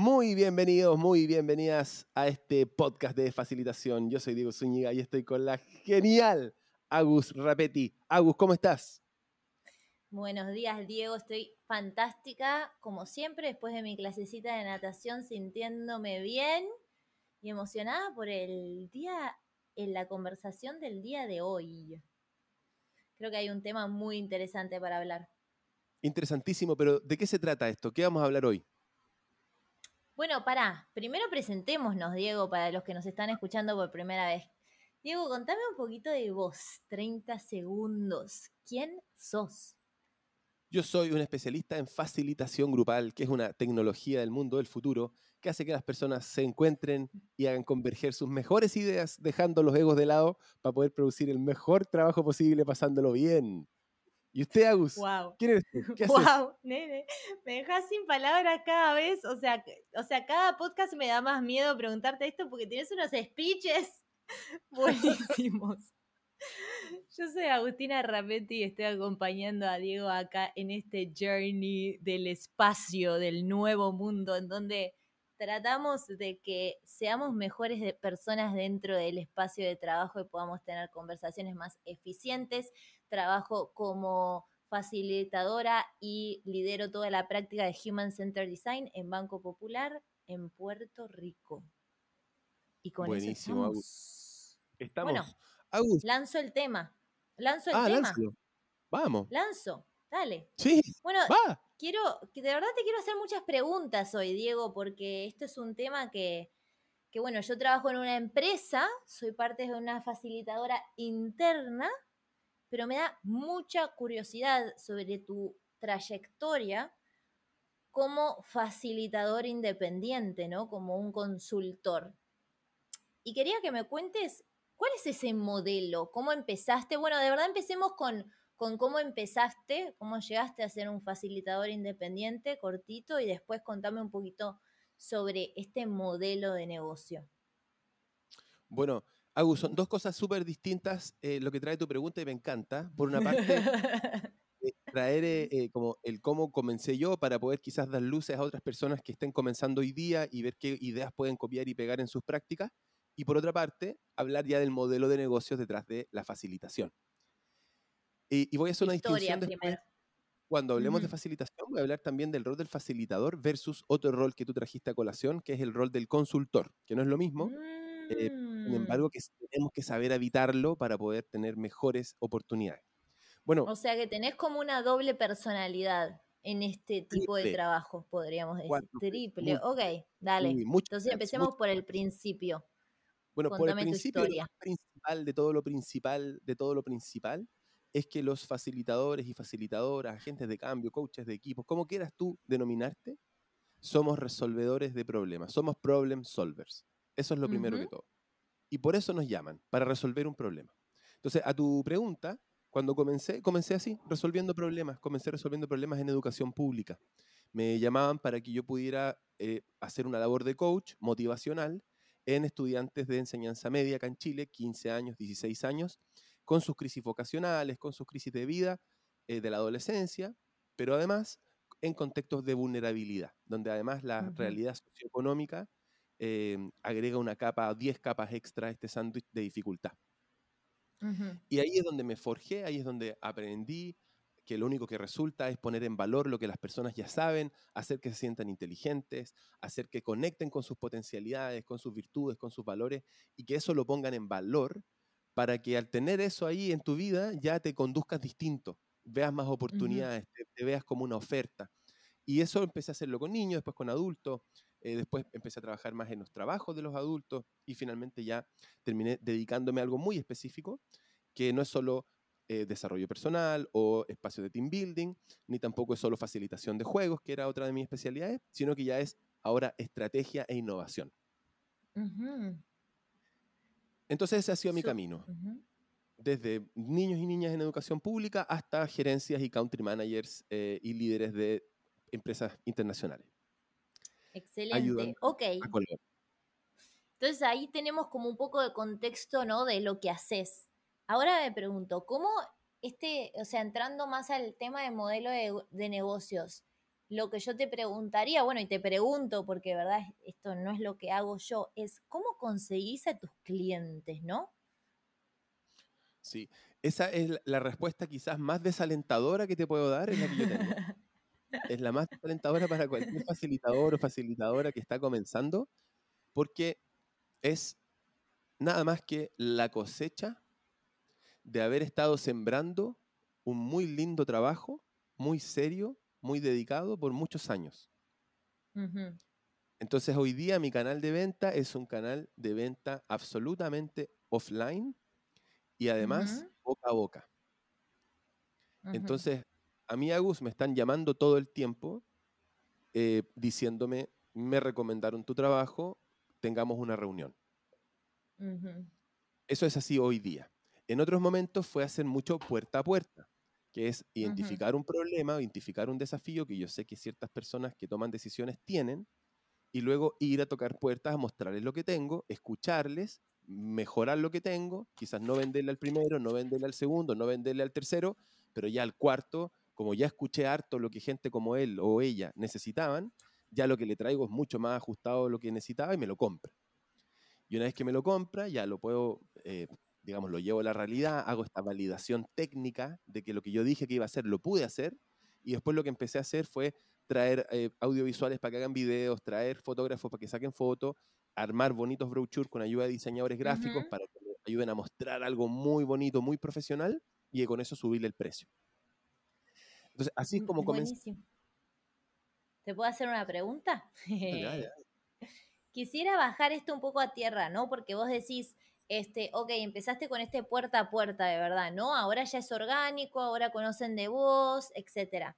Muy bienvenidos, muy bienvenidas a este podcast de facilitación. Yo soy Diego Zúñiga y estoy con la genial Agus Rapetti. Agus, ¿cómo estás? Buenos días, Diego. Estoy fantástica, como siempre, después de mi clasecita de natación, sintiéndome bien y emocionada por el día, en la conversación del día de hoy. Creo que hay un tema muy interesante para hablar. Interesantísimo, pero ¿de qué se trata esto? ¿Qué vamos a hablar hoy? Bueno, pará, primero presentémonos, Diego, para los que nos están escuchando por primera vez. Diego, contame un poquito de vos, 30 segundos. ¿Quién sos? Yo soy un especialista en facilitación grupal, que es una tecnología del mundo del futuro que hace que las personas se encuentren y hagan converger sus mejores ideas, dejando los egos de lado para poder producir el mejor trabajo posible pasándolo bien. ¿Y usted, Agus? Wow. ¿Quién eres tú? ¿Qué haces? Wow, nene, me dejas sin palabras cada vez. O sea, o sea, cada podcast me da más miedo preguntarte esto porque tienes unos speeches buenísimos. Yo soy Agustina Rapetti y estoy acompañando a Diego acá en este journey del espacio, del nuevo mundo, en donde tratamos de que seamos mejores de personas dentro del espacio de trabajo y podamos tener conversaciones más eficientes. Trabajo como facilitadora y lidero toda la práctica de Human Centered Design en Banco Popular en Puerto Rico. Y con Buenísimo, eso Agus. Estamos. Bueno, Agus. lanzo el tema. Lanzo el Ah, tema. lánzalo. Vamos. Lanzo. Dale. Sí, Bueno, va. Quiero, de verdad te quiero hacer muchas preguntas hoy, Diego, porque esto es un tema que, que, bueno, yo trabajo en una empresa, soy parte de una facilitadora interna, pero me da mucha curiosidad sobre tu trayectoria como facilitador independiente, ¿no? Como un consultor. Y quería que me cuentes cuál es ese modelo, cómo empezaste. Bueno, de verdad empecemos con, con cómo empezaste, cómo llegaste a ser un facilitador independiente, cortito, y después contame un poquito sobre este modelo de negocio. Bueno, Agus, son dos cosas súper distintas eh, lo que trae tu pregunta y me encanta. Por una parte, eh, traer eh, eh, como el cómo comencé yo para poder quizás dar luces a otras personas que estén comenzando hoy día y ver qué ideas pueden copiar y pegar en sus prácticas. Y por otra parte, hablar ya del modelo de negocios detrás de la facilitación. Y, y voy a hacer una Historia distinción después. primero. Cuando hablemos de facilitación, voy a hablar también del rol del facilitador versus otro rol que tú trajiste a colación, que es el rol del consultor, que no es lo mismo, eh, sin Mm. embargo, que tenemos que saber habitarlo para poder tener mejores oportunidades. Bueno, O sea que tenés como una doble personalidad en este tipo de Triple. trabajo, podríamos decir. Triple. muy- ok, dale. Entonces empecemos por el principio. Bueno, por el principio, principal de todo lo principal, de todo lo principal, es que los facilitadores y facilitadoras, agentes de cambio, coaches de equipos, como quieras tú denominarte, somos resolvedores de problemas, somos problem solvers. Eso es lo primero que todo. Y por eso nos llaman, para resolver un problema. Entonces, a tu pregunta, cuando comencé, comencé así, resolviendo problemas, comencé resolviendo problemas en educación pública. Me llamaban para que yo pudiera eh, hacer una labor de coach motivacional en estudiantes de enseñanza media acá en Chile, 15 años, 16 años, con sus crisis vocacionales, con sus crisis de vida, eh, de la adolescencia, pero además en contextos de vulnerabilidad, donde además la realidad socioeconómica eh, agrega una capa, 10 capas extra a este sándwich de dificultad. Y ahí es donde me forjé, ahí es donde aprendí que lo único que resulta es poner en valor lo que las personas ya saben, hacer que se sientan inteligentes, hacer que conecten con sus potencialidades, con sus virtudes, con sus valores, y que eso lo pongan en valor para que al tener eso ahí en tu vida ya te conduzcas distinto, veas más oportunidades, te, te veas como una oferta. Y eso empecé a hacerlo con niños, después con adultos, eh, después empecé a trabajar más en los trabajos de los adultos y finalmente ya terminé dedicándome a algo muy específico, que no es solo eh, desarrollo personal o espacio de team building, ni tampoco es solo facilitación de juegos, que era otra de mis especialidades, sino que ya es ahora estrategia e innovación. Ujú. Entonces ese ha sido mi camino, desde niños y niñas en educación pública hasta gerencias y country managers eh, y líderes de empresas internacionales. Excelente. Ok. Entonces ahí tenemos como un poco de contexto, ¿no? De lo que haces. Ahora me pregunto, ¿cómo este, o sea, entrando más al tema de modelo de, de negocios, lo que yo te preguntaría, bueno, y te pregunto, porque de verdad esto no es lo que hago yo, es cómo conseguís a tus clientes, ¿no? Sí, esa es la respuesta quizás más desalentadora que te puedo dar, es la que yo tengo. es la más desalentadora para cualquier facilitador o facilitadora que está comenzando, porque es nada más que la cosecha de haber estado sembrando un muy lindo trabajo, muy serio, muy dedicado por muchos años. Entonces hoy día mi canal de venta es un canal de venta absolutamente offline y además boca a boca. Entonces, a mí, Agus, me están llamando todo el tiempo eh, diciéndome, me recomendaron tu trabajo, tengamos una reunión. Eso es así hoy día. En otros momentos fue hacer mucho puerta a puerta que es identificar un problema, identificar un desafío que yo sé que ciertas personas que toman decisiones tienen, y luego ir a tocar puertas a mostrarles lo que tengo, escucharles, mejorar lo que tengo, quizás no venderle al primero, no venderle al segundo, no venderle al tercero, pero ya al cuarto, como ya escuché harto lo que gente como él o ella necesitaban, ya lo que le traigo es mucho más ajustado a lo que necesitaba y me lo compra. Y una vez que me lo compra, ya lo puedo eh, digamos, lo llevo a la realidad, hago esta validación técnica de que lo que yo dije que iba a hacer lo pude hacer, y después lo que empecé a hacer fue traer eh, audiovisuales para que hagan videos, traer fotógrafos para que saquen fotos, armar bonitos brochures con ayuda de diseñadores gráficos para que me ayuden a mostrar algo muy bonito, muy profesional, y con eso subirle el precio. Entonces, así es como comencé. ¿Te puedo hacer una pregunta? Quisiera bajar esto un poco a tierra, ¿no? Porque vos decís, este, ok, empezaste con este puerta a puerta de verdad, ¿no? Ahora ya es orgánico, ahora conocen de vos, etc.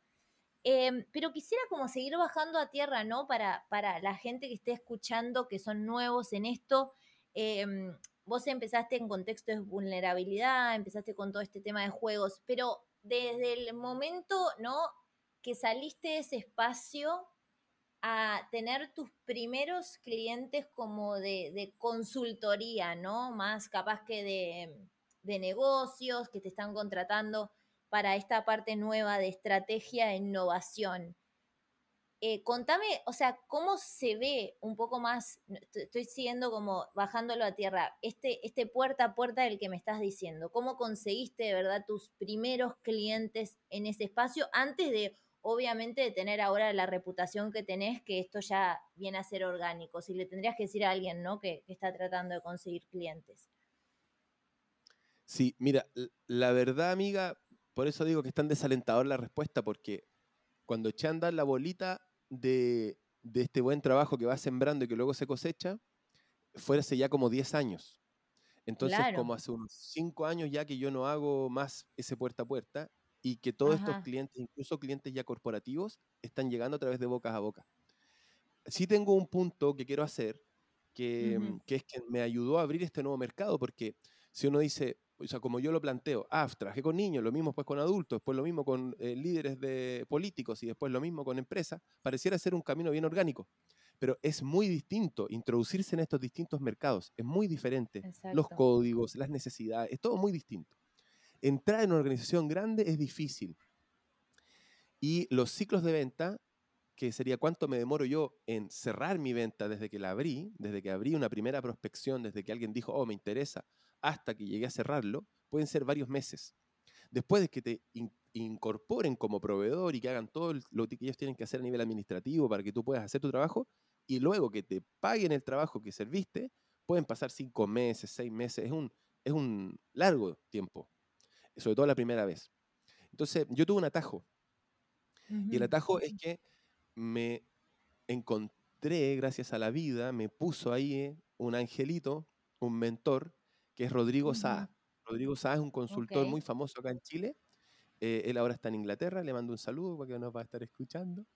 Em, pero quisiera como seguir bajando a tierra, ¿no? Para, para la gente que esté escuchando, que son nuevos en esto. Em, vos empezaste en contexto de vulnerabilidad, empezaste con todo este tema de juegos, pero desde el momento, ¿no? Que saliste de ese espacio a tener tus primeros clientes como de, consultoría, ¿no? Más capaz que de, negocios que te están contratando para esta parte nueva de estrategia e innovación. Eh, contame, o sea, cómo se ve un poco más, estoy siguiendo como bajándolo a tierra, este, este puerta a puerta del que me estás diciendo, cómo conseguiste de verdad tus primeros clientes en ese espacio antes de obviamente de tener ahora la reputación que tenés, que esto ya viene a ser orgánico. Si le tendrías que decir a alguien, ¿no? Que, está tratando de conseguir clientes. Sí, mira, la verdad, amiga, por eso digo que es tan desalentador la respuesta, porque cuando a andar la bolita de, este buen trabajo que va sembrando y que luego se cosecha, fue hace ya como 10 años. Entonces, como hace unos 5 años ya que yo no hago más ese puerta a puerta, y que todos estos clientes, incluso clientes ya corporativos, están llegando a través de bocas a boca. Sí tengo un punto que quiero hacer, que, mm, que, es que me ayudó a abrir este nuevo mercado, porque si uno dice, o sea, como yo lo planteo, ah, trabajé con niños, lo mismo después con adultos, después lo mismo con eh, líderes de políticos y después lo mismo con empresas, pareciera ser un camino bien orgánico. Pero es muy distinto introducirse en estos distintos mercados, es muy diferente. Los códigos, las necesidades, es todo muy distinto entrar en una organización grande es difícil. Y los ciclos de venta, que sería cuánto me demoro yo en cerrar mi venta desde que la abrí, desde que abrí una primera prospección, desde que alguien dijo, oh, me interesa, hasta que llegué a cerrarlo, pueden ser varios meses. Después de que te incorporen como proveedor y que hagan todo lo que ellos tienen que hacer a nivel administrativo para que tú puedas hacer tu trabajo, y luego que te paguen el trabajo que serviste, pueden pasar cinco meses, seis meses, es un, es un largo tiempo sobre todo la primera vez. Entonces, yo tuve un atajo. Y el atajo es que me encontré, gracias a la vida, me puso ahí un angelito, un mentor, que es Rodrigo Sá. Rodrigo Sá es un consultor muy famoso acá en Chile. Eh, él ahora está en Inglaterra, le mando un saludo porque nos va a estar escuchando.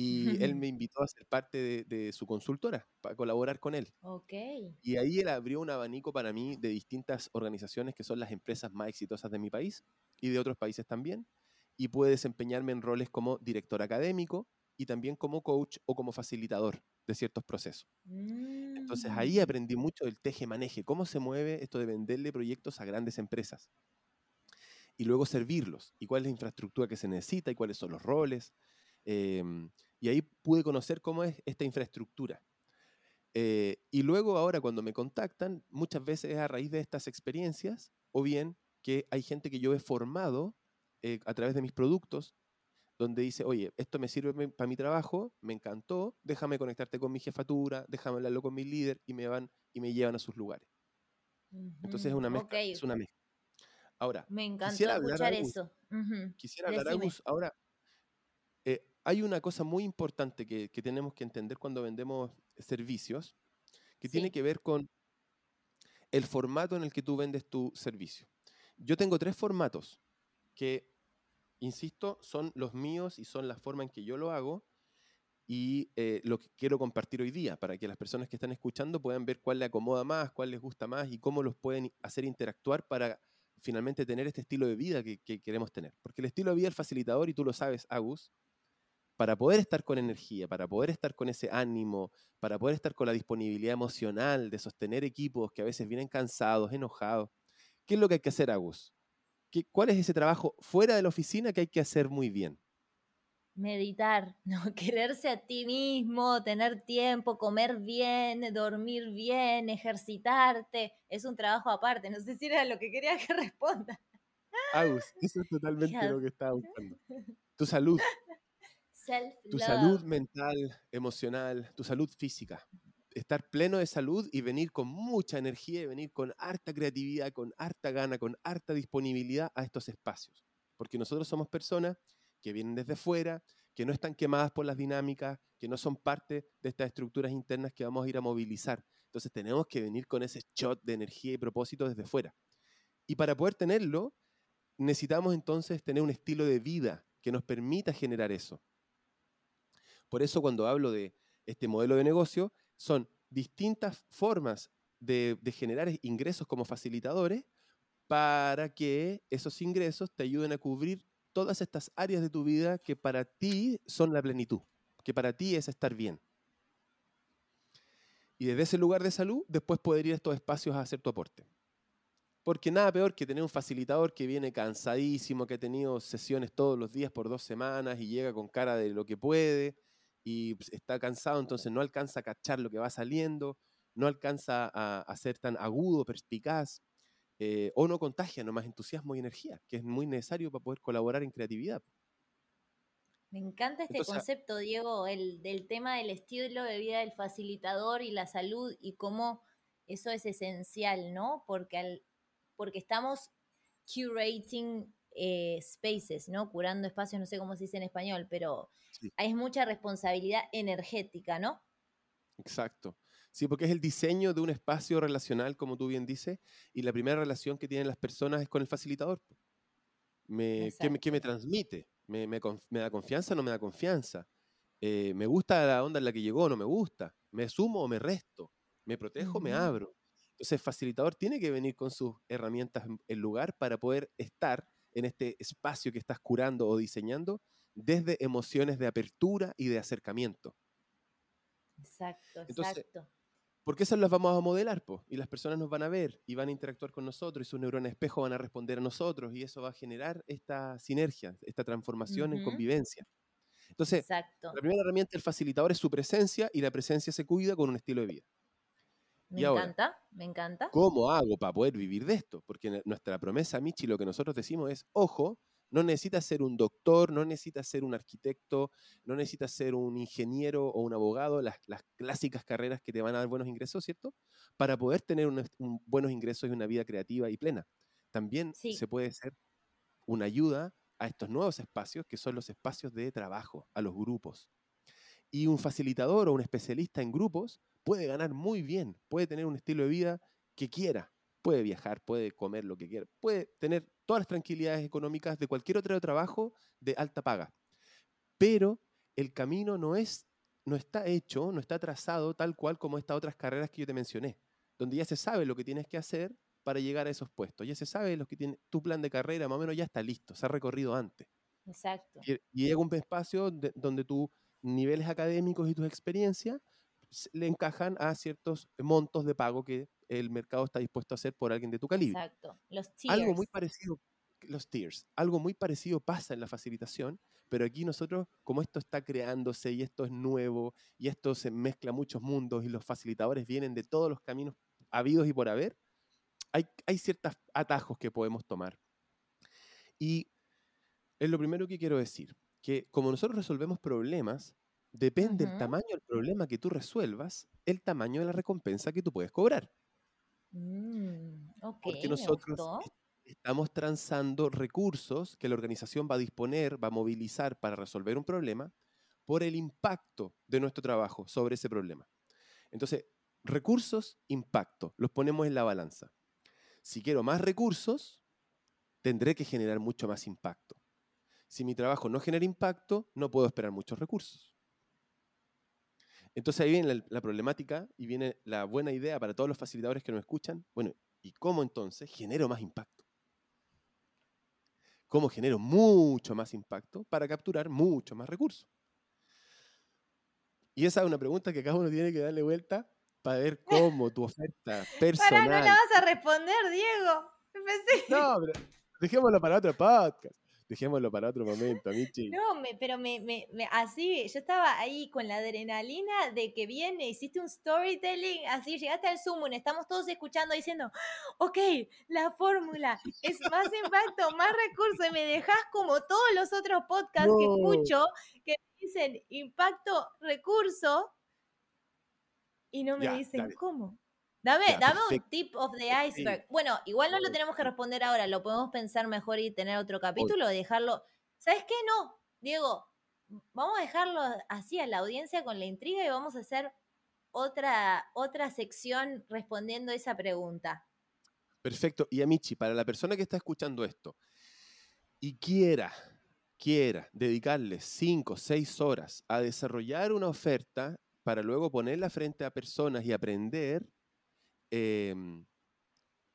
Y él me invitó a ser parte de, su consultora, para colaborar con él. Y ahí él abrió un abanico para mí de distintas organizaciones que son las empresas más exitosas de mi país y de otros países también. Y pude desempeñarme en roles como director académico y también como coach o como facilitador de ciertos procesos. Entonces ahí mm. aprendí mucho del teje-maneje, cómo se mueve esto de venderle proyectos a grandes empresas. Y luego servirlos, y cuál es la infraestructura que se necesita, y cuáles son los roles, Em, y ahí pude conocer cómo es esta infraestructura. Eh, y luego ahora cuando me contactan, muchas veces es a raíz de estas experiencias, o bien que hay gente que yo he formado eh, a través de mis productos, donde dice, oye, esto me sirve para mi trabajo, me encantó, déjame conectarte con mi jefatura, déjame hablarlo con mi líder y me van y me llevan a sus lugares. Entonces es una mezcla. Es una mezcla. Ahora, me encantó escuchar eso. Quisiera hablar, Agus, ahora, eh, hay una cosa muy importante que, tenemos que entender cuando vendemos servicios, que tiene que ver con el formato en el que tú vendes tu servicio. Yo tengo tres formatos que insisto, son los míos y son la forma en que yo lo hago y eh, lo que quiero compartir hoy día para que las personas que están escuchando puedan ver cuál le acomoda más, cuál les gusta más y cómo los pueden hacer interactuar para finalmente tener este estilo de vida que, queremos tener. Porque el estilo de vida del facilitador, y tú lo sabes, Agus, para poder estar con energía, para poder estar con ese ánimo, para poder estar con la disponibilidad emocional de sostener equipos que a veces vienen cansados, enojados, ¿qué es lo que hay que hacer, Agus? ¿cuál es ese trabajo fuera de la oficina que hay que hacer muy bien? Meditar, ¿no? quererse a ti mismo, tener tiempo, comer bien, dormir bien, ejercitarte, es un trabajo aparte. No sé si era lo que quería que responda. Agus, eso es totalmente lo que estaba buscando. Tu salud. Tu salud mental, emocional, tu salud física estar pleno de salud y venir con mucha energía y venir con harta creatividad, con harta gana, con harta disponibilidad a estos espacios. Porque nosotros somos personas que vienen desde fuera, que no están quemadas por las dinámicas, que no son parte de estas estructuras internas que vamos a ir a movilizar. Entonces tenemos que venir con ese shot de energía y propósito desde fuera. Y para poder tenerlo, necesitamos entonces tener un estilo de vida que nos permita generar eso. Por eso cuando hablo de este modelo de negocio, son distintas formas de, generar ingresos como facilitadores para que esos ingresos te ayuden a cubrir todas estas áreas de tu vida que para ti son la plenitud, que para ti es estar bien. Y desde ese lugar de salud, después poder ir a estos espacios a hacer tu aporte. Porque nada peor que tener un facilitador que viene cansadísimo, que ha tenido sesiones todos los días por dos semanas y llega con cara de lo que puede y pues, está cansado, entonces no alcanza a cachar lo que va saliendo, no alcanza a, ser tan agudo, perspicaz, eh, o no contagia nomás entusiasmo y energía, que es muy necesario para poder colaborar en creatividad. Me encanta este concepto, Diego, el, del tema del estilo de vida del facilitador y la salud y cómo eso es esencial, ¿no? Porque, al, porque estamos curating eh, spaces, ¿no? Curando espacios, no sé cómo se dice en español, pero hay mucha responsabilidad energética, ¿no? Exacto. Sí, porque es el diseño de un espacio relacional, como tú bien dices, y la primera relación que tienen las personas es con el facilitador. Me, ¿qué, me, transmite? ¿Me, da confianza o no me da confianza? Eh, ¿Me gusta la onda en la que llegó o no me gusta? ¿Me sumo o me resto? ¿Me protejo o me abro? Entonces, el facilitador tiene que venir con sus herramientas en lugar para poder estar en este espacio que estás curando o diseñando desde emociones de apertura y de acercamiento. Exacto, exacto. Porque esas las vamos a modelar, po, y las personas nos van a ver y van a interactuar con nosotros y sus neuronas espejo van a responder a nosotros y eso va a generar esta sinergia, esta transformación en convivencia. Entonces, la primera herramienta del facilitador es su presencia y la presencia se cuida con un estilo de vida. Me encanta, me encanta. ¿Cómo hago para poder vivir de esto? Porque nuestra promesa, Michi, lo que nosotros decimos es, ojo, no necesitas ser un doctor, no necesitas ser un arquitecto, no necesitas ser un ingeniero o un abogado, las, clásicas carreras que te van a dar buenos ingresos, ¿cierto? Para poder tener buenos ingresos y una vida creativa y plena. También se puede ser una ayuda a estos nuevos espacios que son los espacios de trabajo, a los grupos. Y un facilitador o un especialista en grupos puede ganar muy bien, puede tener un estilo de vida que quiera, puede viajar, puede comer lo que quiera, puede tener todas las tranquilidades económicas de cualquier otro trabajo de alta paga. Pero el camino no, es, no está hecho, no está trazado tal cual como estas otras carreras que yo te mencioné, donde ya se sabe lo que tienes que hacer para llegar a esos puestos, ya se sabe lo que tiene, tu plan de carrera más o menos ya está listo, se ha recorrido antes. Exacto. Y, llega un espacio donde tus niveles académicos y tus experiencias le encajan a ciertos montos de pago que el mercado está dispuesto a hacer por alguien de tu calibre. Exacto. Los Algo muy parecido, los tiers. Algo muy parecido pasa en la facilitación, pero aquí nosotros, como esto está creándose y esto es nuevo y esto se mezcla muchos mundos y los facilitadores vienen de todos los caminos habidos y por haber, hay, hay ciertos atajos que podemos tomar. Y es lo primero que quiero decir, que como nosotros resolvemos problemas, depende del tamaño del problema que tú resuelvas, el tamaño de la recompensa que tú puedes cobrar. Mm, Porque nosotros estamos transando recursos que la organización va a disponer, va a movilizar para resolver un problema por el impacto de nuestro trabajo sobre ese problema. Entonces, recursos, impacto, los ponemos en la balanza. Si quiero más recursos, tendré que generar mucho más impacto. Si mi trabajo no genera impacto, no puedo esperar muchos recursos. Entonces ahí viene la, problemática y viene la buena idea para todos los facilitadores que nos escuchan. Bueno, ¿y cómo entonces genero más impacto? ¿Cómo genero mucho más impacto para capturar mucho más recursos? Y esa es una pregunta que cada uno tiene que darle vuelta para ver cómo tu oferta personal... Para, no la vas a responder, Diego. No, pero dejémoslo para otro podcast. Dejémoslo para otro momento, Michi. No, me, pero me, me, así, yo estaba ahí con la adrenalina de que viene, hiciste un storytelling, así, llegaste al Zoom, estamos todos escuchando diciendo, ok, la fórmula es más impacto, más recursos, y me dejas como todos los otros podcasts que escucho que dicen impacto, recurso, y no me dicen cómo. Dame, dame un tip of the iceberg. Bueno, igual no lo tenemos que responder ahora, lo podemos pensar mejor y tener otro capítulo, dejarlo. ¿Sabes qué? No, Diego, vamos a dejarlo así a la audiencia con la intriga y vamos a hacer otra, otra sección respondiendo esa pregunta. Perfecto. Y Amichi, para la persona que está escuchando esto y quiera, quiera dedicarle cinco, seis horas a desarrollar una oferta para luego ponerla frente a personas y aprender, Em,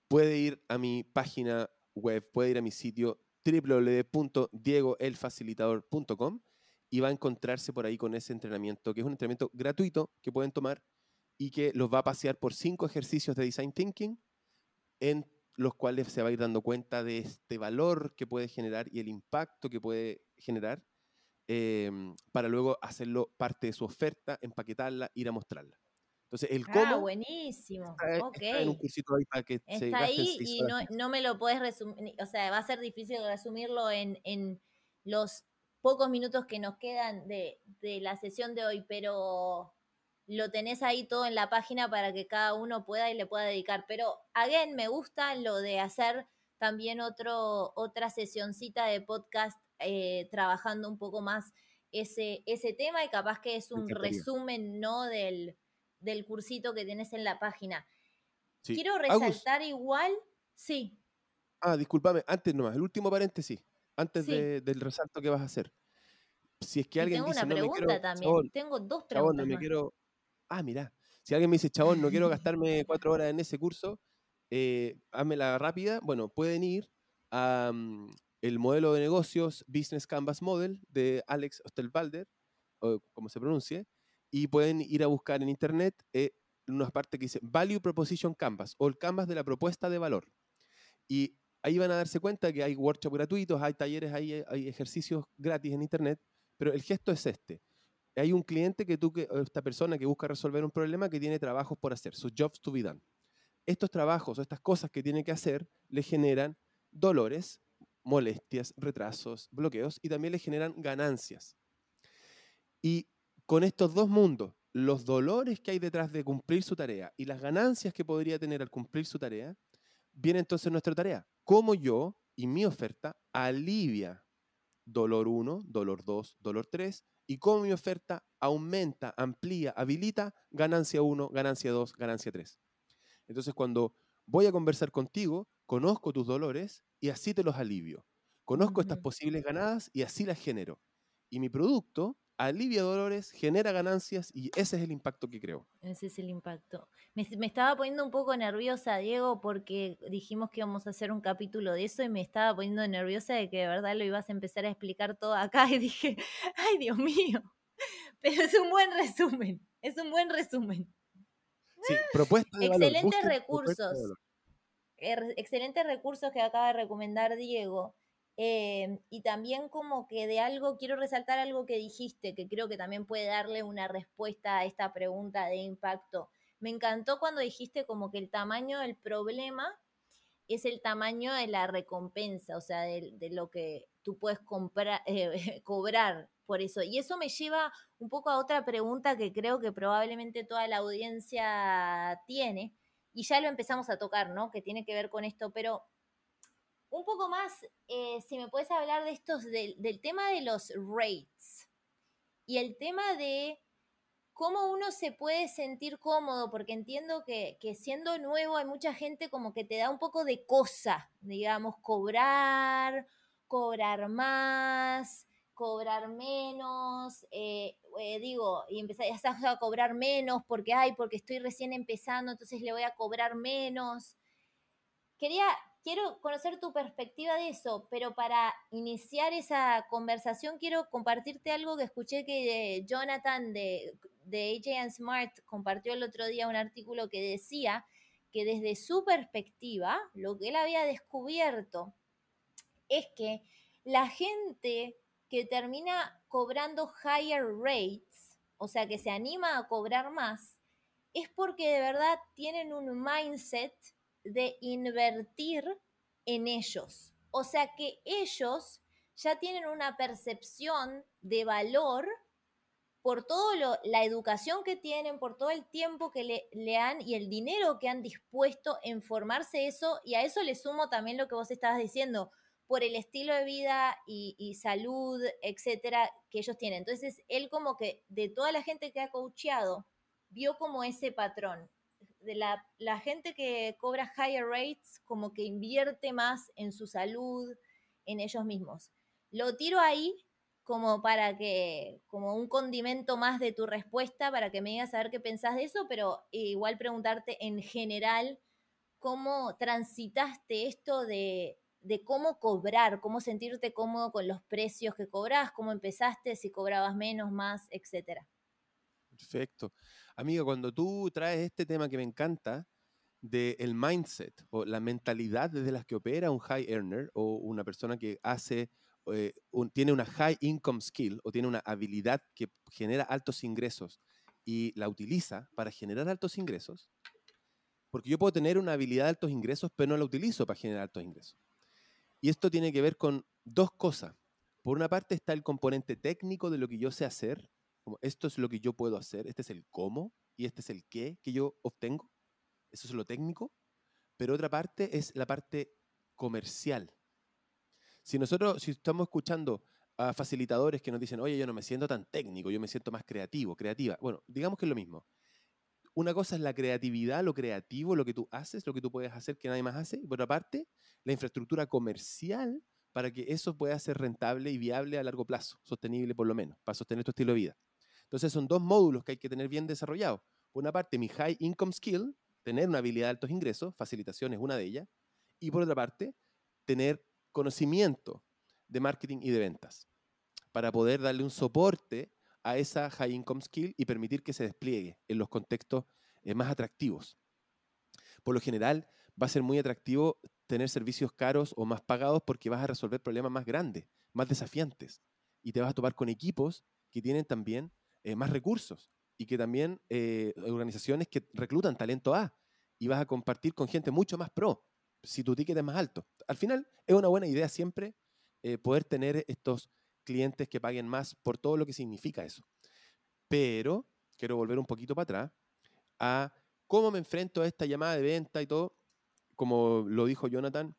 puede ir a mi página web, puede ir a mi sitio www.diegoelfacilitador.com y va a encontrarse por ahí con ese entrenamiento, que es un entrenamiento gratuito que pueden tomar y que los va a pasear por cinco ejercicios de design thinking en los cuales se va a ir dando cuenta de este valor que puede generar y el impacto que puede generar em, para luego hacerlo parte de su oferta, empaquetarla, ir a mostrarla. Entonces, el cómo. Ah, buenísimo. Está, en un cursito ahí para que está ahí y no, no, me lo puedes resumir. O sea, va a ser difícil resumirlo en, en los pocos minutos que nos quedan de, de, la sesión de hoy, pero lo tenés ahí todo en la página para que cada uno pueda y le pueda dedicar. Pero, again, me gusta lo de hacer también otro, otra sesioncita de podcast eh, trabajando un poco más ese, ese tema y capaz que es un resumen, ¿no? Del, del cursito que tenés en la página. Quiero resaltar igual, sí. Ah, discúlpame, antes nomás, el último paréntesis, antes del resalto que vas a hacer. Si es que alguien tengo dice, una pregunta también, tengo dos preguntas. no me quiero. Ah, mira, si alguien me dice, chabón, no quiero gastarme cuatro horas en ese curso, eh, házmela rápida. Bueno, pueden ir a mm, el modelo de negocios Business Canvas Model de Alex Ostelbalder, o como se pronuncie, y pueden ir a buscar en internet eh, una parte que dice Value Proposition Canvas o el canvas de la propuesta de valor. Y ahí van a darse cuenta que hay workshops gratuitos, hay talleres, hay, hay ejercicios gratis en internet, pero el gesto es este. Hay un cliente que tú, que, esta persona que busca resolver un problema que tiene trabajos por hacer, sus jobs to be done. Estos trabajos o estas cosas que tiene que hacer le generan dolores, molestias, retrasos, bloqueos y también le generan ganancias. Y con estos dos mundos, los dolores que hay detrás de cumplir su tarea y las ganancias que podría tener al cumplir su tarea, viene entonces nuestra tarea. ¿Cómo yo y mi oferta alivia dolor 1, dolor 2, dolor 3? Y cómo mi oferta aumenta, amplía, habilita ganancia 1, ganancia 2, ganancia 3. Entonces cuando voy a conversar contigo, conozco tus dolores y así te los alivio. Conozco estas posibles ganadas y así las genero. Y mi producto alivia dolores, genera ganancias y ese es el impacto que creo. Ese es el impacto. Me, estaba poniendo un poco nerviosa, Diego, porque dijimos que íbamos a hacer un capítulo de eso y me estaba poniendo nerviosa de que de verdad lo ibas a empezar a explicar todo acá y dije, ay Dios mío, pero es un buen resumen, es un buen resumen. Sí, propuesta de Excelentes recursos. Er, excelentes recursos que acaba de recomendar Diego Eh, y también como que de algo, quiero resaltar algo que dijiste, que creo que también puede darle una respuesta a esta pregunta de impacto. Me encantó cuando dijiste como que el tamaño del problema es el tamaño de la recompensa, o sea, de, lo que tú puedes comprar, eh, cobrar por eso. Y eso me lleva un poco a otra pregunta que creo que probablemente toda la audiencia tiene, y ya lo empezamos a tocar, ¿no? Que tiene que ver con esto, pero un poco más, eh, si me puedes hablar de estos, del tema de los rates y el tema de cómo uno se puede sentir cómodo, porque entiendo que, siendo nuevo hay mucha gente como que te da un poco de cosa, digamos, cobrar, cobrar más, cobrar menos, eh, eh, digo, y empezar a cobrar menos porque, ay, porque estoy recién empezando, entonces le voy a cobrar menos. Quería, quiero conocer tu perspectiva de eso, pero para iniciar esa conversación quiero compartirte algo que escuché que Jonathan de, de AJ Smart compartió el otro día un artículo que decía que desde su perspectiva, lo que él había descubierto es que la gente que termina cobrando higher rates, o sea, que se anima a cobrar más, es porque de verdad tienen un mindset de invertir en ellos. O sea que ellos ya tienen una percepción de valor por toda la educación que tienen, por todo el tiempo que le, le, han y el dinero que han dispuesto en formarse eso, y a eso le sumo también lo que vos estabas diciendo, por el estilo de vida y, salud, etcétera, que ellos tienen. Entonces, él como que de toda la gente que ha coacheado, vio como ese patrón de la, gente que cobra higher rates como que invierte más en su salud, en ellos mismos. Lo tiro ahí como para que, como un condimento más de tu respuesta, para que me digas a ver qué pensás de eso, pero igual preguntarte en general cómo transitaste esto de, de cómo cobrar, cómo sentirte cómodo con los precios que cobras, cómo empezaste, si cobrabas menos, más, etcétera. Perfecto. Amiga, cuando tú traes este tema que me encanta, del el mindset o la mentalidad desde las que opera un high earner o una persona que hace, eh, tiene una high income skill o tiene una habilidad que genera altos ingresos y la utiliza para generar altos ingresos, porque yo puedo tener una habilidad de altos ingresos, pero no la utilizo para generar altos ingresos. Y esto tiene que ver con dos cosas. Por una parte está el componente técnico de lo que yo sé hacer como esto es lo que yo puedo hacer, este es el cómo y este es el qué que yo obtengo. Eso es lo técnico. Pero otra parte es la parte comercial. Si nosotros, si estamos escuchando a facilitadores que nos dicen, oye, yo no me siento tan técnico, yo me siento más creativo, creativa. Bueno, digamos que es lo mismo. Una cosa es la creatividad, lo creativo, lo que tú haces, lo que tú puedes hacer que nadie más hace. Y por otra parte, la infraestructura comercial para que eso pueda ser rentable y viable a largo plazo, sostenible por lo menos, para sostener tu estilo de vida. Entonces son dos módulos que hay que tener bien desarrollados. Por una parte, mi high income skill, tener una habilidad de altos ingresos, facilitación es una de ellas. Y por otra parte, tener conocimiento de marketing y de ventas para poder darle un soporte a esa high income skill y permitir que se despliegue en los contextos eh, más atractivos. Por lo general, va a ser muy atractivo tener servicios caros o más pagados porque vas a resolver problemas más grandes, más desafiantes. Y te vas a topar con equipos que tienen también eh, más recursos y que también eh, organizaciones que reclutan talento A y vas a compartir con gente mucho más pro si tu ticket es más alto. Al final es una buena idea siempre eh, poder tener estos clientes que paguen más por todo lo que significa eso. Pero quiero volver un poquito para atrás a cómo me enfrento a esta llamada de venta y todo. Como lo dijo Jonathan,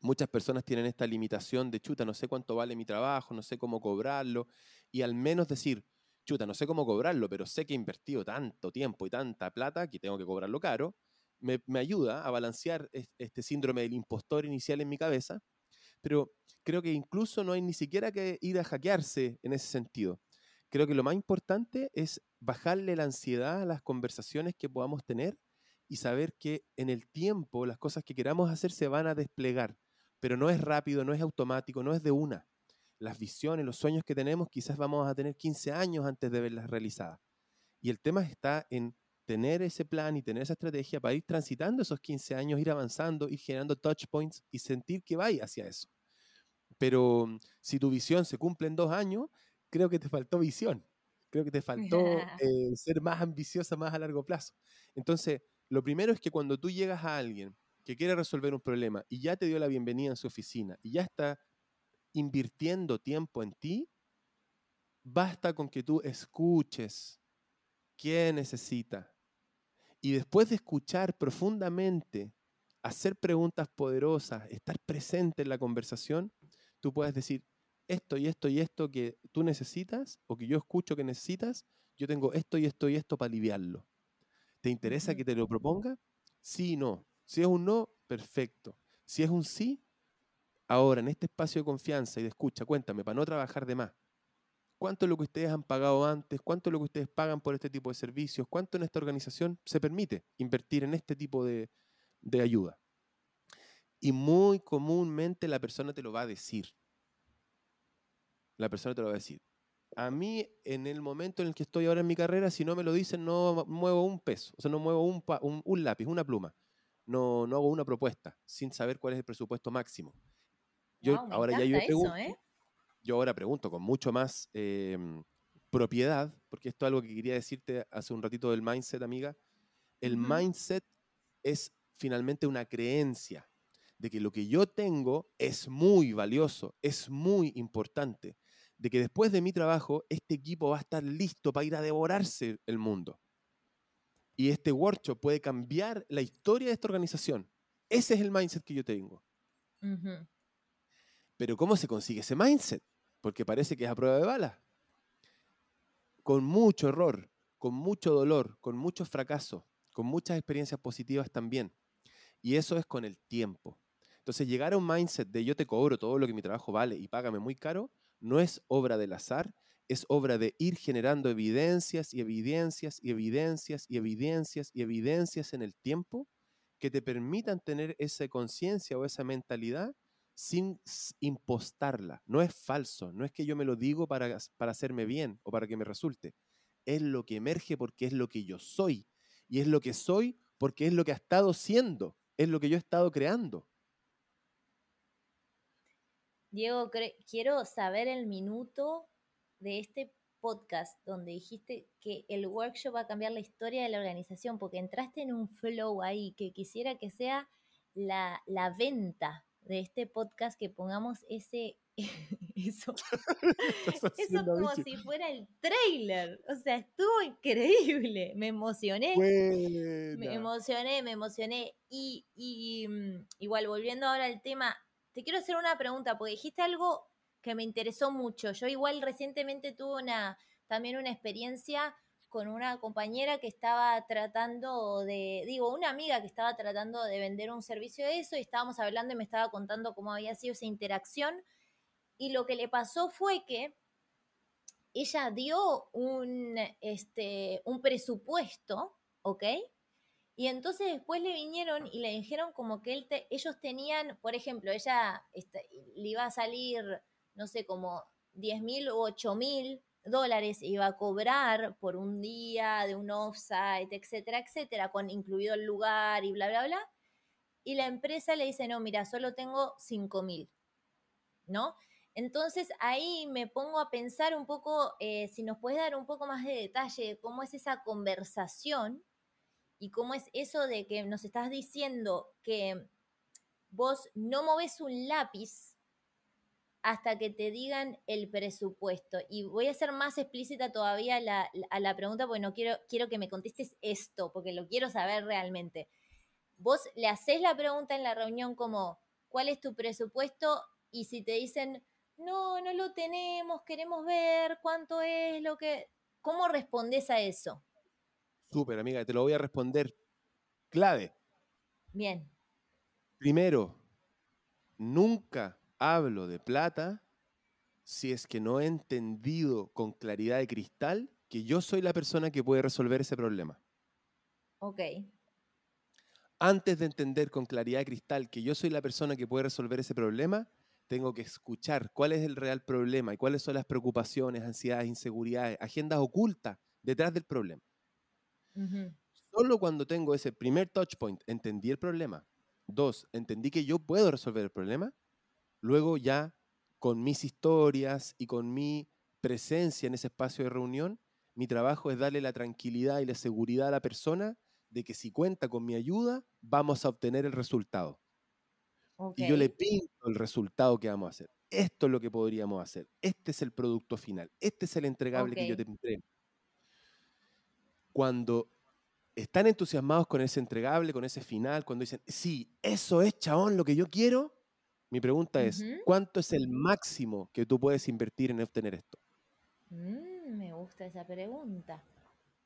muchas personas tienen esta limitación de chuta, no sé cuánto vale mi trabajo, no sé cómo cobrarlo, y al menos decir, no sé cómo cobrarlo, pero sé que he invertido tanto tiempo y tanta plata que tengo que cobrarlo caro, me, ayuda a balancear este síndrome del impostor inicial en mi cabeza, pero creo que incluso no hay ni siquiera que ir a hackearse en ese sentido. Creo que lo más importante es bajarle la ansiedad a las conversaciones que podamos tener y saber que en el tiempo las cosas que queramos hacer se van a desplegar, pero no es rápido, no es automático, no es de una las visiones, los sueños que tenemos, quizás vamos a tener 15 años antes de verlas realizadas. Y el tema está en tener ese plan y tener esa estrategia para ir transitando esos 15 años, ir avanzando, ir generando touch points y sentir que vaya hacia eso. Pero mm, si tu visión se cumple en dos años, creo que te faltó visión. Creo que te faltó eh, ser más ambiciosa más a largo plazo. Entonces, lo primero es que cuando tú llegas a alguien que quiere resolver un problema y ya te dio la bienvenida en su oficina y ya está invirtiendo tiempo en ti, basta con que tú escuches qué necesita. Y después de escuchar profundamente, hacer preguntas poderosas, estar presente en la conversación, tú puedes decir, esto y esto y esto que tú necesitas o que yo escucho que necesitas, yo tengo esto y esto y esto para aliviarlo. ¿Te interesa que te lo proponga? Sí y no. Si es un no, perfecto. Si es un sí, ahora en este espacio de confianza y de escucha, cuéntame, para no trabajar de más. ¿Cuánto es lo que ustedes han pagado antes? ¿Cuánto es lo que ustedes pagan por este tipo de servicios? ¿Cuánto en esta organización se permite invertir en este tipo de, ayuda? Y muy comúnmente la persona te lo va a decir. La persona te lo va a decir. A mí, en el momento en el que estoy ahora en mi carrera, si no me lo dicen, no muevo un peso, o sea, no muevo un, lápiz, una pluma. No hago una propuesta sin saber cuál es el presupuesto máximo. Yo ahora ya yo pregunto, ¿eh? yo ahora pregunto con mucho más em, propiedad, porque esto es algo que quería decirte hace un ratito del mindset, amiga. El mindset es finalmente una creencia de que lo que yo tengo es muy valioso, es muy importante, de que después de mi trabajo este equipo va a estar listo para ir a devorarse el mundo. Y este workshop puede cambiar la historia de esta organización. Ese es el mindset que yo tengo. Pero ¿cómo se consigue ese mindset? Porque parece que es a prueba de bala. Con mucho error, con mucho dolor, con muchos fracasos, con muchas experiencias positivas también. Y eso es con el tiempo. Entonces, llegar a un mindset de yo te cobro todo lo que mi trabajo vale y págame muy caro, no es obra del azar, es obra de ir generando evidencias y evidencias y evidencias y evidencias y evidencias en el tiempo que te permitan tener esa conciencia o esa mentalidad sin impostarla. No es falso, no es que yo me lo digo para, para hacerme bien o para que me resulte. Es lo que emerge porque es lo que yo soy. Y es lo que soy porque es lo que ha estado siendo, es lo que yo he estado creando. Diego, quiero saber el minuto de este podcast donde dijiste que el workshop va a cambiar la historia de la organización, porque entraste en un flow ahí que quisiera que sea la, venta de este podcast, que pongamos ese, eso, eso como si fuera el trailer. O sea, estuvo increíble. Me emocioné. Me emocioné, me emocioné. Y, y mm, igual, volviendo ahora al tema, te quiero hacer una pregunta, porque dijiste algo que me interesó mucho. Yo igual recientemente tuve una, también una experiencia con una compañera que estaba tratando de, digo, una amiga que estaba tratando de vender un servicio de eso y estábamos hablando y me estaba contando cómo había sido esa interacción. Y lo que le pasó fue que ella dio un, este, un presupuesto, ¿ok? Y entonces después le vinieron y le dijeron como que él ellos tenían, por ejemplo, ella este, le iba a salir, no sé, como 10 mil o 8 mil dólares, iba a cobrar por un día de un offsite, etcétera, etcétera, con incluido el lugar y bla, bla, bla. Y la empresa le dice, no, mira, solo tengo 5 mil, ¿no? Entonces ahí me pongo a pensar un poco, eh, si nos puedes dar un poco más de detalle de cómo es esa conversación y cómo es eso de que nos estás diciendo que vos no moves un lápiz hasta que te digan el presupuesto. Y voy a ser más explícita todavía a la pregunta porque no quiero, quiero que me contestes esto, porque lo quiero saber realmente. Vos le haces la pregunta en la reunión como, ¿cuál es tu presupuesto? Y si te dicen, no, no lo tenemos, queremos ver cuánto es lo que... ¿Cómo respondes a eso? Súper, amiga, te lo voy a responder clave. Bien. Primero, nunca hablo de plata si es que no he entendido con claridad de cristal que yo soy la persona que puede resolver ese problema. Ok. Antes de entender con claridad de cristal que yo soy la persona que puede resolver ese problema, tengo que escuchar cuál es el real problema y cuáles son las preocupaciones, ansiedades, inseguridades, agendas ocultas detrás del problema. Solo cuando tengo ese primer touch point, entendí el problema. Dos, entendí que yo puedo resolver el problema. Luego ya con mis historias y con mi presencia en ese espacio de reunión, mi trabajo es darle la tranquilidad y la seguridad a la persona de que si cuenta con mi ayuda, vamos a obtener el resultado. Y yo le pinto el resultado que vamos a hacer. Esto es lo que podríamos hacer. Este es el producto final. Este es el entregable que yo te entrego. Cuando están entusiasmados con ese entregable, con ese final, cuando dicen, sí, eso es, chabón, lo que yo quiero, mi pregunta es, ¿cuánto es el máximo que tú puedes invertir en obtener esto? Mm, me gusta esa pregunta.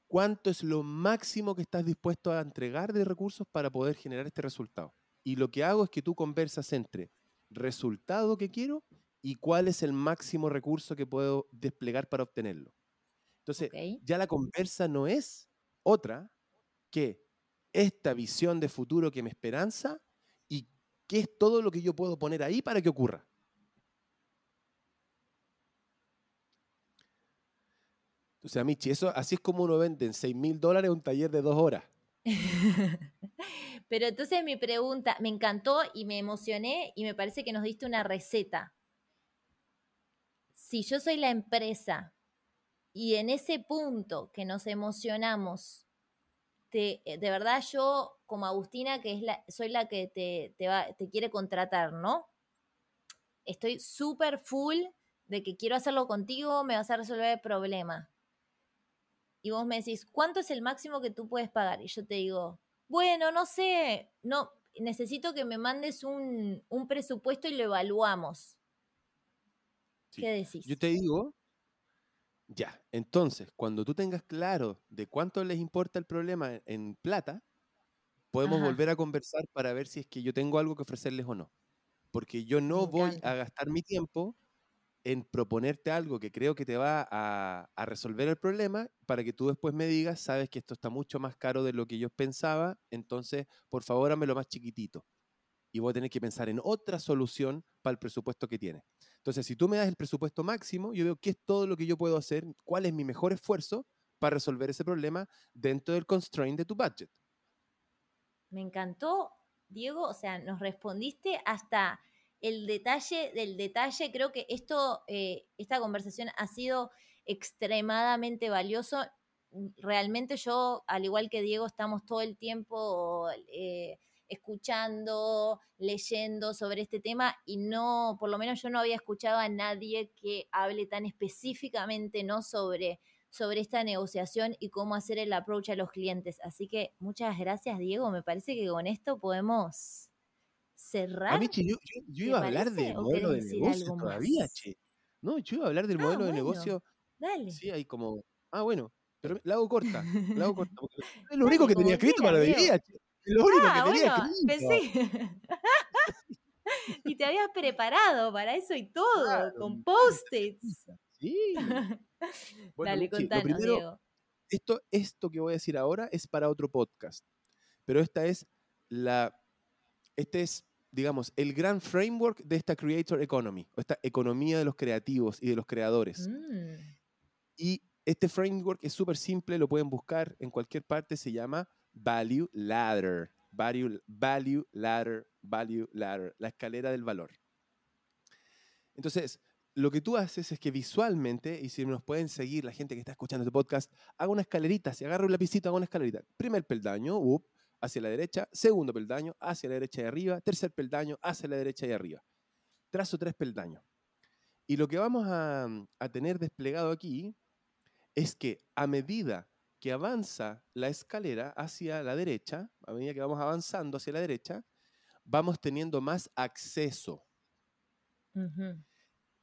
¿Cuánto es lo máximo que estás dispuesto a entregar de recursos para poder generar este resultado? Y lo que hago es que tú conversas entre resultado que quiero y cuál es el máximo recurso que puedo desplegar para obtenerlo. Entonces, ya la conversa no es otra que esta visión de futuro que me esperanza qué es todo lo que yo puedo poner ahí para que ocurra. O sea, Michi, eso, así es como uno vende en 6 mil dólares un taller de dos horas. Pero entonces mi pregunta, me encantó y me emocioné y me parece que nos diste una receta. Si yo soy la empresa y en ese punto que nos emocionamos, te, eh, de verdad yo como Agustina, que es la, soy la que te, te, te quiere contratar, ¿no? Estoy súper full de que quiero hacerlo contigo, me vas a resolver el problema y vos me decís, ¿cuánto es el máximo que tú puedes pagar? Y yo te digo, bueno, no sé, no, necesito que me mandes un, presupuesto y lo evaluamos. ¿Qué decís? Yo te digo, ya, entonces, cuando tú tengas claro de cuánto les importa el problema en plata, podemos volver a conversar para ver si es que yo tengo algo que ofrecerles o no. Porque yo no voy a gastar mi tiempo en proponerte algo que creo que te va a, resolver el problema para que tú después me digas, sabes que esto está mucho más caro de lo que yo pensaba, entonces por favor lo más chiquitito. Y voy a tener que pensar en otra solución para el presupuesto que tienes. Entonces, si tú me das el presupuesto máximo, yo veo qué es todo lo que yo puedo hacer, cuál es mi mejor esfuerzo para resolver ese problema dentro del constraint de tu budget. Me encantó, Diego, o sea, nos respondiste hasta el detalle del detalle. Creo que esto, eh, esta conversación ha sido extremadamente valioso. Realmente yo, al igual que Diego, estamos todo el tiempo eh, escuchando, leyendo sobre este tema y no, por lo menos yo no había escuchado a nadie que hable tan específicamente ¿no? sobre, sobre esta negociación y cómo hacer el approach a los clientes. Así que muchas gracias, Diego. Me parece que con esto podemos cerrar. A mí, yo, iba a hablar del modelo de negocio todavía, che. No, yo iba a hablar del ah, modelo de negocio. Dale. Sí, hay como. Ah, bueno, pero la hago corta. La hago corta. Es lo único que tenía escrito para día, che. Es lo único ah, que tenía bueno. Pensé. y te habías preparado para eso y todo, con post-its. Sí. Dale, contanos, Diego. Esto, esto que voy a decir ahora es para otro podcast. Pero esta es la. Este es digamos, el gran framework de esta creator economy, o esta economía de los creativos y de los creadores. Mm. Y este framework es súper simple, lo pueden buscar en cualquier parte, se llama Value Ladder. Value, value Ladder, Value Ladder, la escalera del valor. Entonces, lo que tú haces es que visualmente, y si nos pueden seguir la gente que está escuchando este podcast, haga una escalerita, si agarra un lapicito, haga una escalerita. Primer peldaño, hacia la derecha, segundo peldaño hacia la derecha y arriba, tercer peldaño hacia la derecha y arriba. Trazo tres peldaños. Y lo que vamos a, tener desplegado aquí es que a medida que avanza la escalera hacia la derecha, a medida que vamos avanzando hacia la derecha, vamos teniendo más acceso.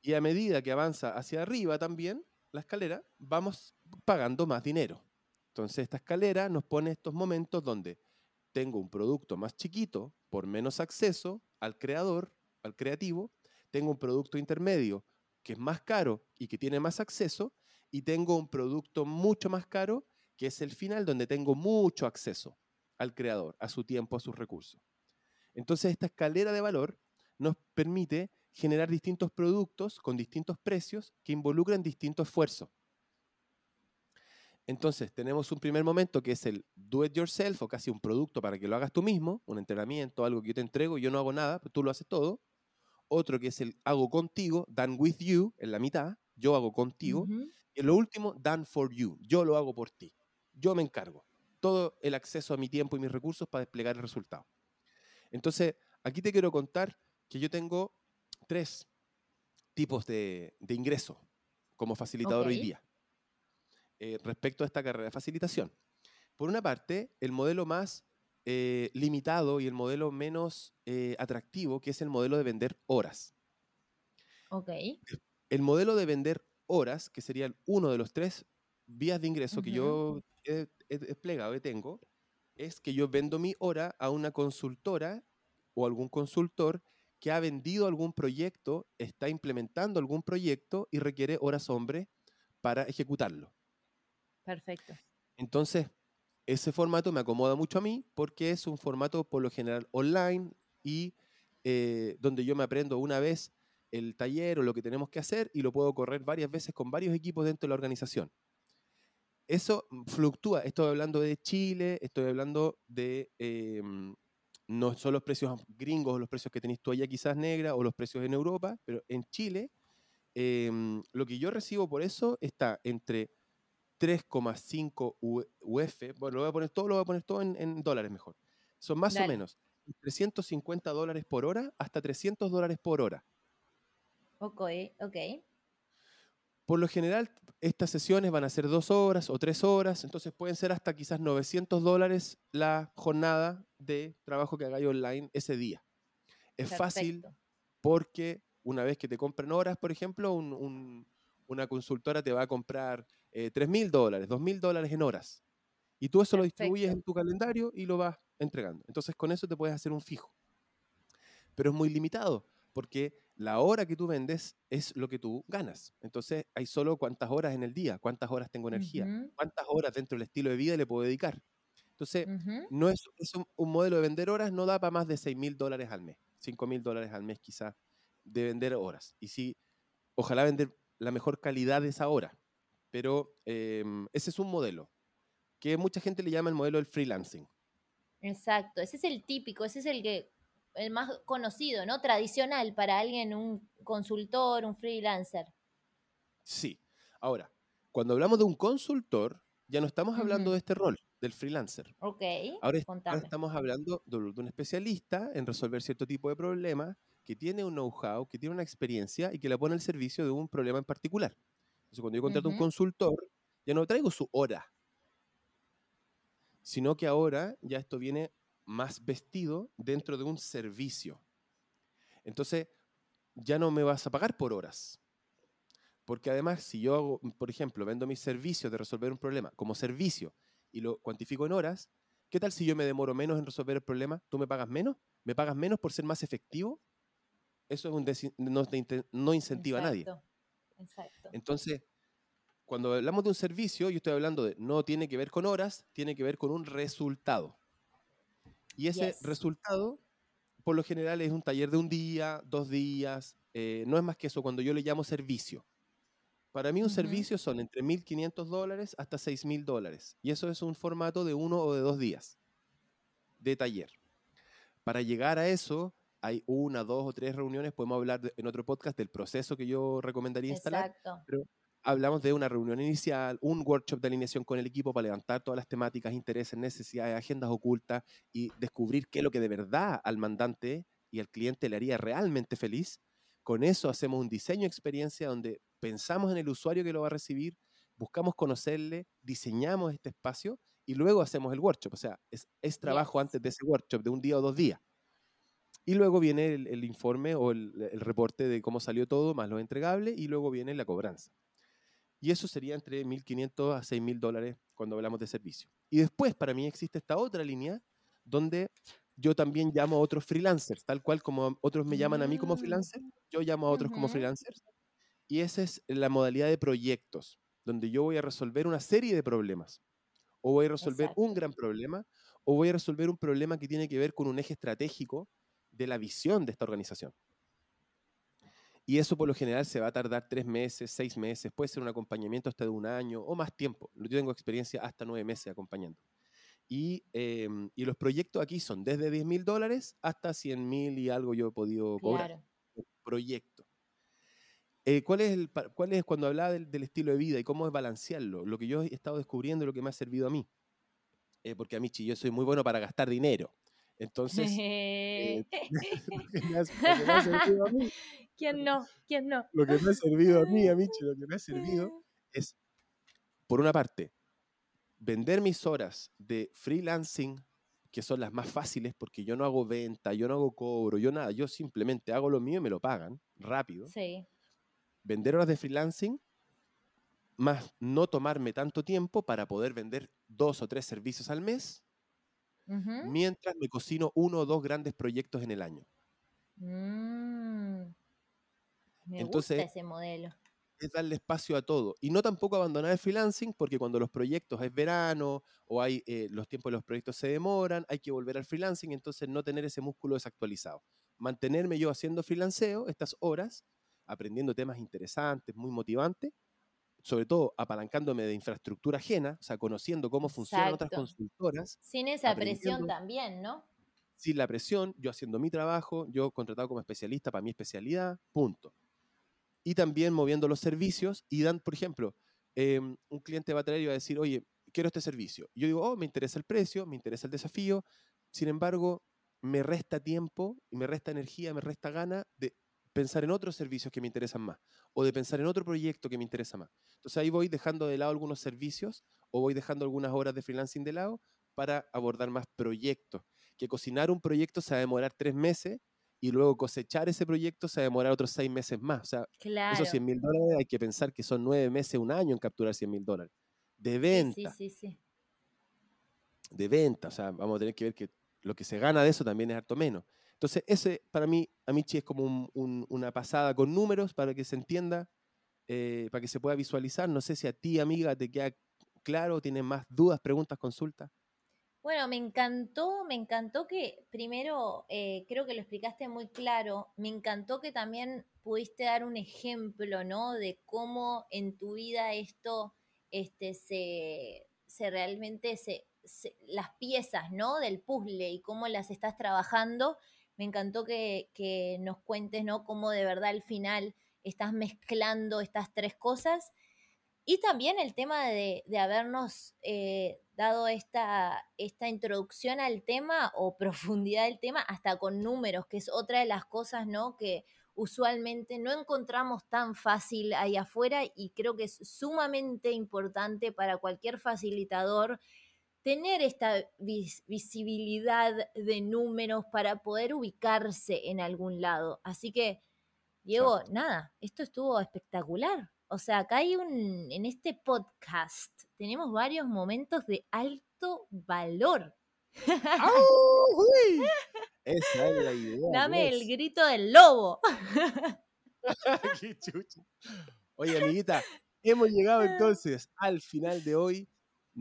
Y a medida que avanza hacia arriba también la escalera, vamos pagando más dinero. Entonces esta escalera nos pone estos momentos donde tengo un producto más chiquito por menos acceso al creador, al creativo, tengo un producto intermedio que es más caro y que tiene más acceso, y tengo un producto mucho más caro que es el final donde tengo mucho acceso al creador, a su tiempo, a sus recursos. Entonces esta escalera de valor nos permite generar distintos productos con distintos precios que involucran distintos esfuerzos. Entonces, tenemos un primer momento que es el do it yourself o casi un producto para que lo hagas tú mismo, un entrenamiento, algo que yo te entrego y yo no hago nada, pero tú lo haces todo. otro que es el hago contigo, done with you, en la mitad, yo hago contigo. Y lo último, done for you, yo lo hago por ti. Yo me encargo. Todo el acceso a mi tiempo y mis recursos para desplegar el resultado. Entonces, aquí te quiero contar que yo tengo tres tipos de, de ingreso como facilitador hoy día eh, respecto a esta carrera de facilitación. Por una parte, el modelo más eh, limitado y el modelo menos eh, atractivo, que es el modelo de vender horas. Ok. El modelo de vender horas, que sería uno de los tres vías de ingreso que yo he, he desplegado y tengo, es que yo vendo mi hora a una consultora o algún consultor que ha vendido algún proyecto, está implementando algún proyecto y requiere horas hombre para ejecutarlo. Perfecto. Entonces, ese formato me acomoda mucho a mí porque es un formato por lo general online y eh, donde yo me aprendo una vez el taller o lo que tenemos que hacer y lo puedo correr varias veces con varios equipos dentro de la organización. Eso mm, fluctúa. Estoy hablando de Chile, estoy hablando de... eh, no son los precios gringos, los precios que tenéis tú allá quizás negra o los precios en Europa, pero en Chile em, lo que yo recibo por eso está entre 3,5 U- UF, bueno, lo voy a poner todo, lo voy a poner todo en, en dólares mejor. Son más o menos 350 dólares por hora hasta 300 dólares por hora. Ok, ok. Por lo general, estas sesiones van a ser dos horas o tres horas, entonces pueden ser hasta quizás 900 dólares la jornada de trabajo que hagáis online ese día. Es fácil Perfecto. porque una vez que te compran horas, por ejemplo, un- un- una consultora te va a comprar eh, 3 mil dólares, 2 mil dólares en horas. Y tú eso lo distribuyes Perfecto. en tu calendario y lo vas entregando. Entonces con eso te puedes hacer un fijo. Pero es muy limitado porque la hora que tú vendes es lo que tú ganas. Entonces hay solo cuántas horas en el día, cuántas horas tengo energía, Ujú, cuántas horas dentro del estilo de vida le puedo dedicar. Entonces, ujú. no es, es un, un modelo de vender horas, no da para más de 6 mil dólares al mes, 5 mil dólares al mes quizás de vender horas. Y sí, ojalá vender la mejor calidad de esa hora. Pero em, ese es un modelo que mucha gente le llama el modelo del freelancing. Exacto. Ese es el típico, ese es el que el más conocido, ¿no? Tradicional para alguien, un consultor, un freelancer. Sí. Ahora, cuando hablamos de un consultor, ya no estamos hablando de este rol, del freelancer. Ok, Ahora contame. estamos hablando de, un especialista en resolver cierto tipo de problemas, que tiene un know-how, que tiene una experiencia y que la pone al servicio de un problema en particular. Entonces, cuando yo contrato a un consultor, ya no traigo su hora, sino que ahora ya esto viene más vestido dentro de un servicio. Entonces, ya no me vas a pagar por horas. Porque además, si yo hago, por ejemplo, vendo mis servicios de resolver un problema como servicio y lo cuantifico en horas, ¿qué tal si yo me demoro menos en resolver el problema? ¿Tú me pagas menos? ¿Me pagas menos por ser más efectivo? Eso es un no, no incentiva a nadie. Exacto. Exacto. Entonces, cuando hablamos de un servicio, yo estoy hablando de no tiene que ver con horas, tiene que ver con un resultado. Y ese Yes. resultado, por lo general, es un taller de un día, dos días, eh, no es más que eso cuando yo le llamo servicio. Para mí un Ujú. servicio son entre 1.500 dólares hasta 6.000 dólares. Y eso es un formato de uno o de dos días de taller. Para llegar a eso, hay una, dos o tres reuniones. Podemos hablar de- en otro podcast del proceso que yo recomendaría instalar. Exacto. Hablamos de una reunión inicial, un workshop de alineación con el equipo para levantar todas las temáticas, intereses, necesidades, agendas ocultas y descubrir qué es lo que de verdad al mandante y al cliente le haría realmente feliz. Con eso hacemos un diseño de experiencia donde pensamos en el usuario que lo va a recibir, buscamos conocerle, diseñamos este espacio y luego hacemos el workshop. O sea, es, es trabajo antes de ese workshop de un día o dos días. Y luego viene el, el informe o el, el reporte de cómo salió todo, más lo entregable, y luego viene la cobranza. Y eso sería entre 1.500 a 6.000 dólares cuando hablamos de servicio. Y después, para mí, existe esta otra línea donde yo también llamo a otros freelancers, tal cual como otros me llaman a mí como Mm. freelancer, yo llamo a otros como freelancers. Y esa es la modalidad de proyectos, donde yo voy a resolver una serie de problemas. O voy a resolver un gran problema, o voy a resolver un problema que tiene que ver con un eje estratégico de la visión de esta organización. Y eso por lo general se va a tardar tres meses, seis meses, puede ser un acompañamiento hasta de un año o más tiempo. Yo tengo experiencia hasta nueve meses acompañando. Y, em, y los proyectos aquí son desde 10 mil dólares hasta 100 mil y algo yo he podido cobrar. Claro. Proyecto. Eh, ¿cuál, es el, ¿Cuál es cuando hablaba del, estilo de vida y cómo es balancearlo? Lo que yo he estado descubriendo y lo que me ha servido a mí. Eh, porque a mí, yo soy muy bueno para gastar dinero. Entonces, eh, ¿quién no? ¿Quién no? Lo que me ha servido a mí, a Michi, lo que me ha servido es, por una parte, vender mis horas de freelancing, que son las más fáciles porque yo no hago venta, yo no hago cobro, yo nada, yo simplemente hago lo mío y me lo pagan rápido. Sí. Vender horas de freelancing, más no tomarme tanto tiempo para poder vender dos o tres servicios al mes, mientras me cocino uno o dos grandes proyectos en el año. Mm. Me Entonces, gusta ese modelo es darle espacio a todo. Y no tampoco abandonar el freelancing, porque cuando los proyectos es verano o hay eh, los tiempos de los proyectos se demoran, hay que volver al freelancing, entonces no tener ese músculo desactualizado. Mantenerme yo haciendo freelanceo estas horas, aprendiendo temas interesantes, muy motivantes, sobre todo apalancándome de infraestructura ajena, o sea, conociendo cómo funcionan otras consultoras. Sin esa presión también, ¿no? Sin la presión, yo haciendo mi trabajo, yo contratado como especialista para mi especialidad, punto y también moviendo los servicios y dan, por ejemplo, em, un cliente va a traer y va a decir, oye, quiero este servicio. Yo digo, oh, me interesa el precio, me interesa el desafío, sin embargo, me resta tiempo y me resta energía, me resta gana de pensar en otros servicios que me interesan más o de pensar en otro proyecto que me interesa más. Entonces ahí voy dejando de lado algunos servicios o voy dejando algunas horas de freelancing de lado para abordar más proyectos. Que cocinar un proyecto se va a demorar tres meses y luego cosechar ese proyecto se va a demorar otros seis meses más. O sea, esos 100 mil dólares hay que pensar que son nueve meses, un año en capturar 100 mil dólares. De venta. Sí, sí, sí, De venta. O sea, vamos a tener que ver que lo que se gana de eso también es harto menos. Entonces, ese para mí, Amichi, es como una pasada con números para que se entienda, eh, para que se pueda visualizar. No sé si a ti, amiga, te queda claro, tienes más dudas, preguntas, consultas. Bueno, me encantó, me encantó que primero, eh, creo que lo explicaste muy claro, me encantó que también pudiste dar un ejemplo, ¿no? De cómo en tu vida esto, este, se, se realmente, se, las piezas, ¿no? Del puzzle y cómo las estás trabajando. Me encantó que, nos cuentes, ¿no? Cómo de verdad al final estás mezclando estas tres cosas y también el tema de, habernos eh, dado esta, esta introducción al tema o profundidad del tema hasta con números, que es otra de las cosas, ¿no? Que usualmente no encontramos tan fácil ahí afuera y creo que es sumamente importante para cualquier facilitador tener esta visibilidad de números para poder ubicarse en algún lado. Así que, Diego, nada, esto estuvo espectacular. O sea, acá hay un, en este podcast tenemos varios momentos de alto valor. Esa es la idea. Dame el grito del lobo. Qué chucho. Oye, amiguita, hemos llegado entonces al final de hoy.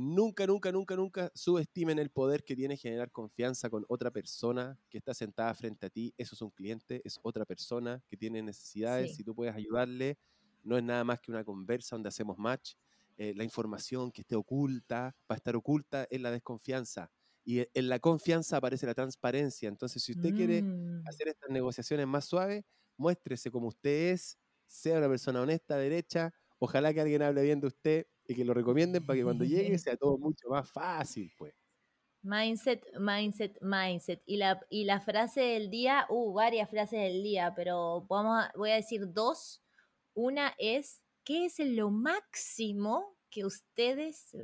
Nunca, nunca, nunca, nunca subestimen el poder que tiene generar confianza con otra persona que está sentada frente a ti. Eso es un cliente, es otra persona que tiene necesidades. Si tú puedes ayudarle, no es nada más que una conversa donde hacemos match. Eh, la información que esté oculta, para estar oculta, es la desconfianza. Y en la confianza aparece la transparencia. Entonces, si usted quiere mm. hacer estas negociaciones más suaves, muéstrese como usted es, sea una persona honesta, derecha. Ojalá que alguien hable bien de usted y que lo recomienden para que cuando llegue sea todo mucho más fácil, pues. Mindset, mindset, mindset. Y la, y la frase del día, uh, varias frases del día, pero vamos voy a decir dos una es, ¿qué es lo máximo que ustedes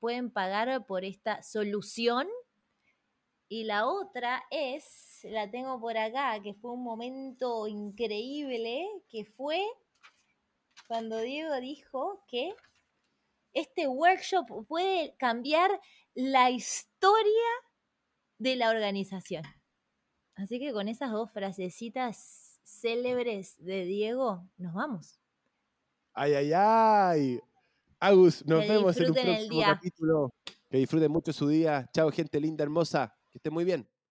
pueden pagar por esta solución? Y la otra es, la tengo por acá, que fue un momento increíble, que fue cuando Diego dijo que este workshop puede cambiar la historia de la organización. Así que con esas dos frasecitas célebres de Diego, nos vamos. Ay, ay, ay. Agus, nos vemos en un próximo capítulo. Que disfruten mucho su día. Chao, gente linda, hermosa. Que estén muy bien.